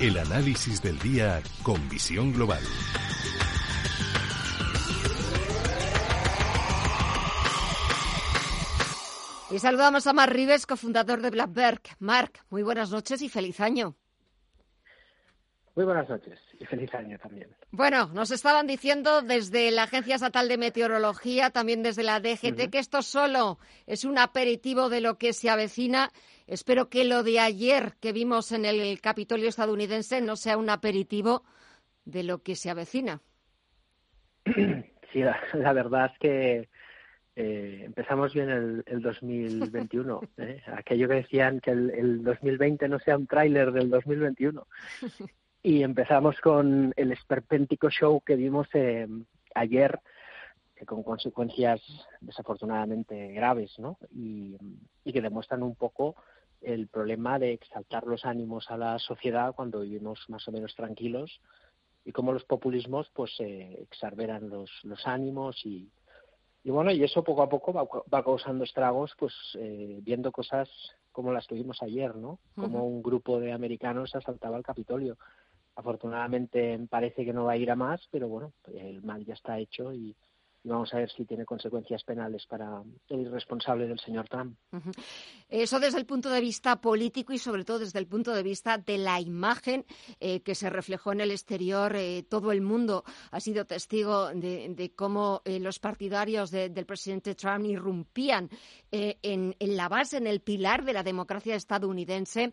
El análisis del día con visión global. Y saludamos a Mark Rives, cofundador de Blackberg. Mark, muy buenas noches y feliz año. Muy buenas noches y feliz año también. Bueno, nos estaban diciendo desde la Agencia Estatal de Meteorología, también desde la DGT, que esto solo es un aperitivo de lo que se avecina Espero que lo de ayer que vimos en el Capitolio estadounidense no sea un aperitivo de lo que se avecina. Sí, la, verdad es que eh, empezamos bien el, el 2021. ¿eh? Aquello que decían que el, 2020 no sea un tráiler del 2021. Y empezamos con el esperpéntico show que vimos eh, ayer con consecuencias desafortunadamente graves, ¿no? Y, y, que demuestran un poco el problema de exaltar los ánimos a la sociedad cuando vivimos más o menos tranquilos y cómo los populismos pues eh, exarberan los, los ánimos y, y bueno y eso poco a poco va, causando estragos pues eh, viendo cosas como las que vimos ayer no como un grupo de americanos asaltaba el Capitolio. Afortunadamente parece que no va a ir a más pero bueno el mal ya está hecho y, y vamos a ver si tiene consecuencias penales para el irresponsable del señor Trump. Eso desde el punto de vista político y sobre todo desde el punto de vista de la imagen eh, que se reflejó en el exterior. Eh, todo el mundo ha sido testigo de, cómo eh, los partidarios del presidente Trump irrumpían en, la base, en el pilar de la democracia estadounidense.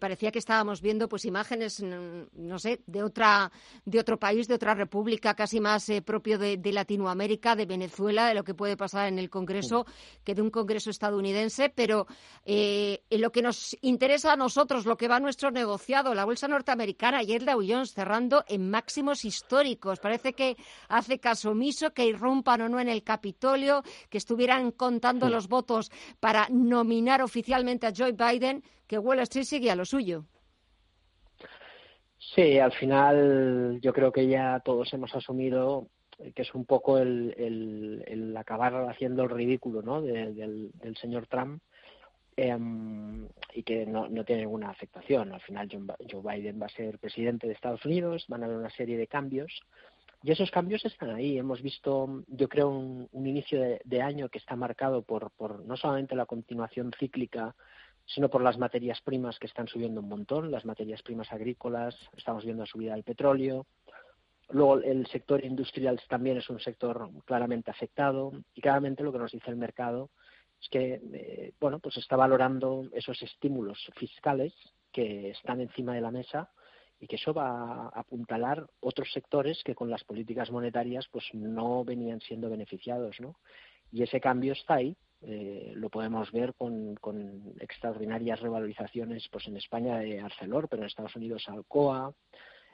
parecía que estábamos viendo pues imágenes, no sé, de otra de otro país, de otra república, casi más propio de Latinoamérica de Venezuela, de lo que puede pasar en el Congreso, que de un Congreso estadounidense, pero eh, lo que nos interesa a nosotros, lo que va a nuestro negociado, la bolsa norteamericana, ayer Dow Jones cerrando en máximos históricos. Parece que hace caso omiso, que irrumpan o no en el Capitolio, que estuvieran contando los votos para nominar oficialmente a Joe Biden, que Wall Street sigue a lo suyo. Sí, al final yo creo que ya todos hemos asumido que es un poco el, el, acabar haciendo el ridículo ¿no? del, señor Trump em, y que no, no, tiene ninguna afectación. Al final Joe Biden va a ser presidente de Estados Unidos, van a haber una serie de cambios y esos cambios están ahí. Hemos visto, yo creo, un, inicio de, de, año que está marcado por, por no solamente la continuación cíclica sino por las materias primas que están subiendo un montón, las materias primas agrícolas, estamos viendo la subida del petróleo, Luego el sector industrial también es un sector claramente afectado y claramente lo que nos dice el mercado es que eh, bueno pues está valorando esos estímulos fiscales que están encima de la mesa y que eso va a apuntalar otros sectores que con las políticas monetarias pues no venían siendo beneficiados ¿no? y ese cambio está ahí eh, lo podemos ver con, con extraordinarias revalorizaciones pues en España de Arcelor pero en Estados Unidos Alcoa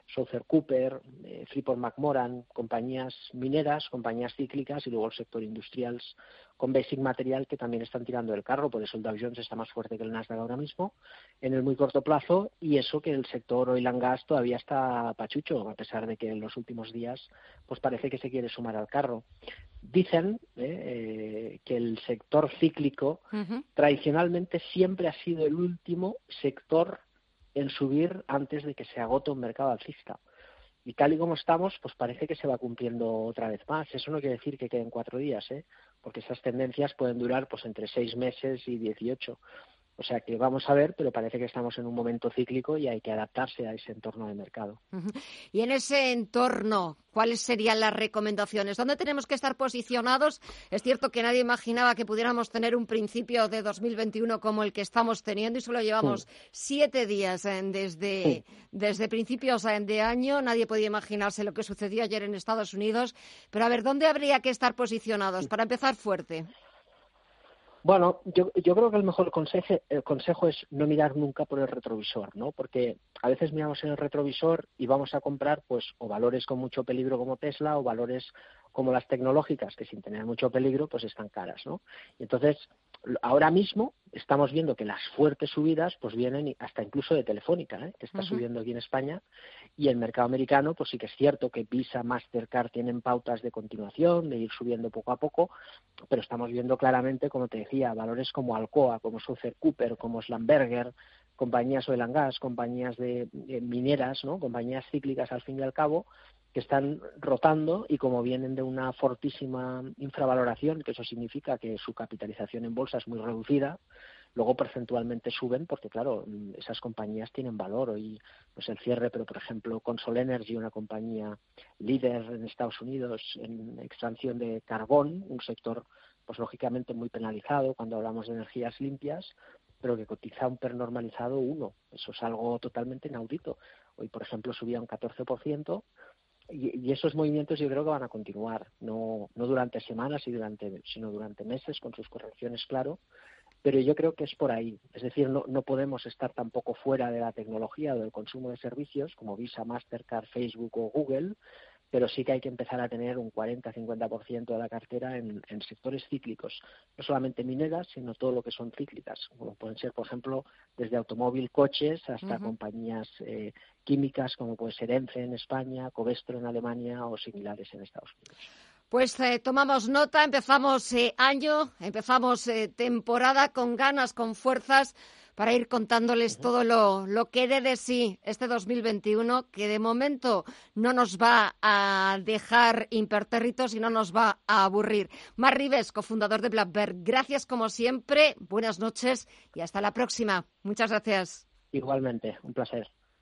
Southern Cooper, eh, Freeport McMoran, compañías mineras, compañías cíclicas y luego el sector industrial con Basic Material que también están tirando el carro, por eso el Dow Jones está más fuerte que el Nasdaq ahora mismo en el muy corto plazo y eso que el sector oil and gas todavía está pachucho, a pesar de que en los últimos días pues parece que se quiere sumar al carro. Dicen eh, eh, que el sector cíclico tradicionalmente siempre ha sido el último sector en subir antes de que se agote un mercado alcista. Y tal y como estamos, pues parece que se va cumpliendo otra vez más. Eso no quiere decir que queden cuatro días, ¿eh? porque esas tendencias pueden durar pues entre seis meses y dieciocho. O sea que vamos a ver, pero parece que estamos en un momento cíclico y hay que adaptarse a ese entorno de mercado. Y en ese entorno, ¿cuáles serían las recomendaciones? ¿Dónde tenemos que estar posicionados? Es cierto que nadie imaginaba que pudiéramos tener un principio de 2021 como el que estamos teniendo y solo llevamos siete días eh, desde, desde principios eh, de año. Nadie podía imaginarse lo que sucedió ayer en Estados Unidos. Pero a ver, ¿dónde habría que estar posicionados para empezar fuerte? Bueno, yo, yo creo que el mejor consejo, el consejo es no mirar nunca por el retrovisor, ¿no? Porque a veces miramos en el retrovisor y vamos a comprar, pues, o valores con mucho peligro como Tesla o valores como las tecnológicas, que sin tener mucho peligro, pues están caras, ¿no? Y entonces, ahora mismo estamos viendo que las fuertes subidas, pues vienen hasta incluso de Telefónica, ¿eh? que está subiendo aquí en España, y el mercado americano, pues sí que es cierto que Visa, Mastercard tienen pautas de continuación, de ir subiendo poco a poco, pero estamos viendo claramente, como te decía, valores como Alcoa, como Sofer Cooper, como Slamberger, compañías oil and gas, compañías de, de mineras, ¿no? compañías cíclicas al fin y al cabo, que están rotando y como vienen de una fortísima infravaloración, que eso significa que su capitalización en bolsa es muy reducida, luego percentualmente suben porque claro esas compañías tienen valor. Hoy pues el cierre pero por ejemplo Consol Energy una compañía líder en Estados Unidos en extracción de carbón un sector pues lógicamente muy penalizado cuando hablamos de energías limpias pero que cotiza un PER normalizado uno. Eso es algo totalmente inaudito. Hoy por ejemplo subía un 14% y, esos movimientos yo creo que van a continuar, no, no durante semanas, y durante, sino durante meses, con sus correcciones, claro, pero yo creo que es por ahí. Es decir, no, no podemos estar tampoco fuera de la tecnología o del consumo de servicios como Visa, Mastercard, Facebook o Google, pero sí que hay que empezar a tener un 40-50% de la cartera en, sectores cíclicos, no solamente mineras, sino todo lo que son cíclicas, como pueden ser, por ejemplo, desde automóvil, coches, hasta compañías eh, químicas, como puede ser ENCE en España, Covestro en Alemania o similares en Estados Unidos. Pues eh, tomamos nota, empezamos eh, año, empezamos temporada con ganas, con fuerzas para ir contándoles todo lo, lo que dé de sí este 2021, que de momento no nos va a dejar impertérritos y no nos va a aburrir. Mar Rives, cofundador de Blackbird, gracias como siempre, buenas noches y hasta la próxima. Muchas gracias. Igualmente, un placer.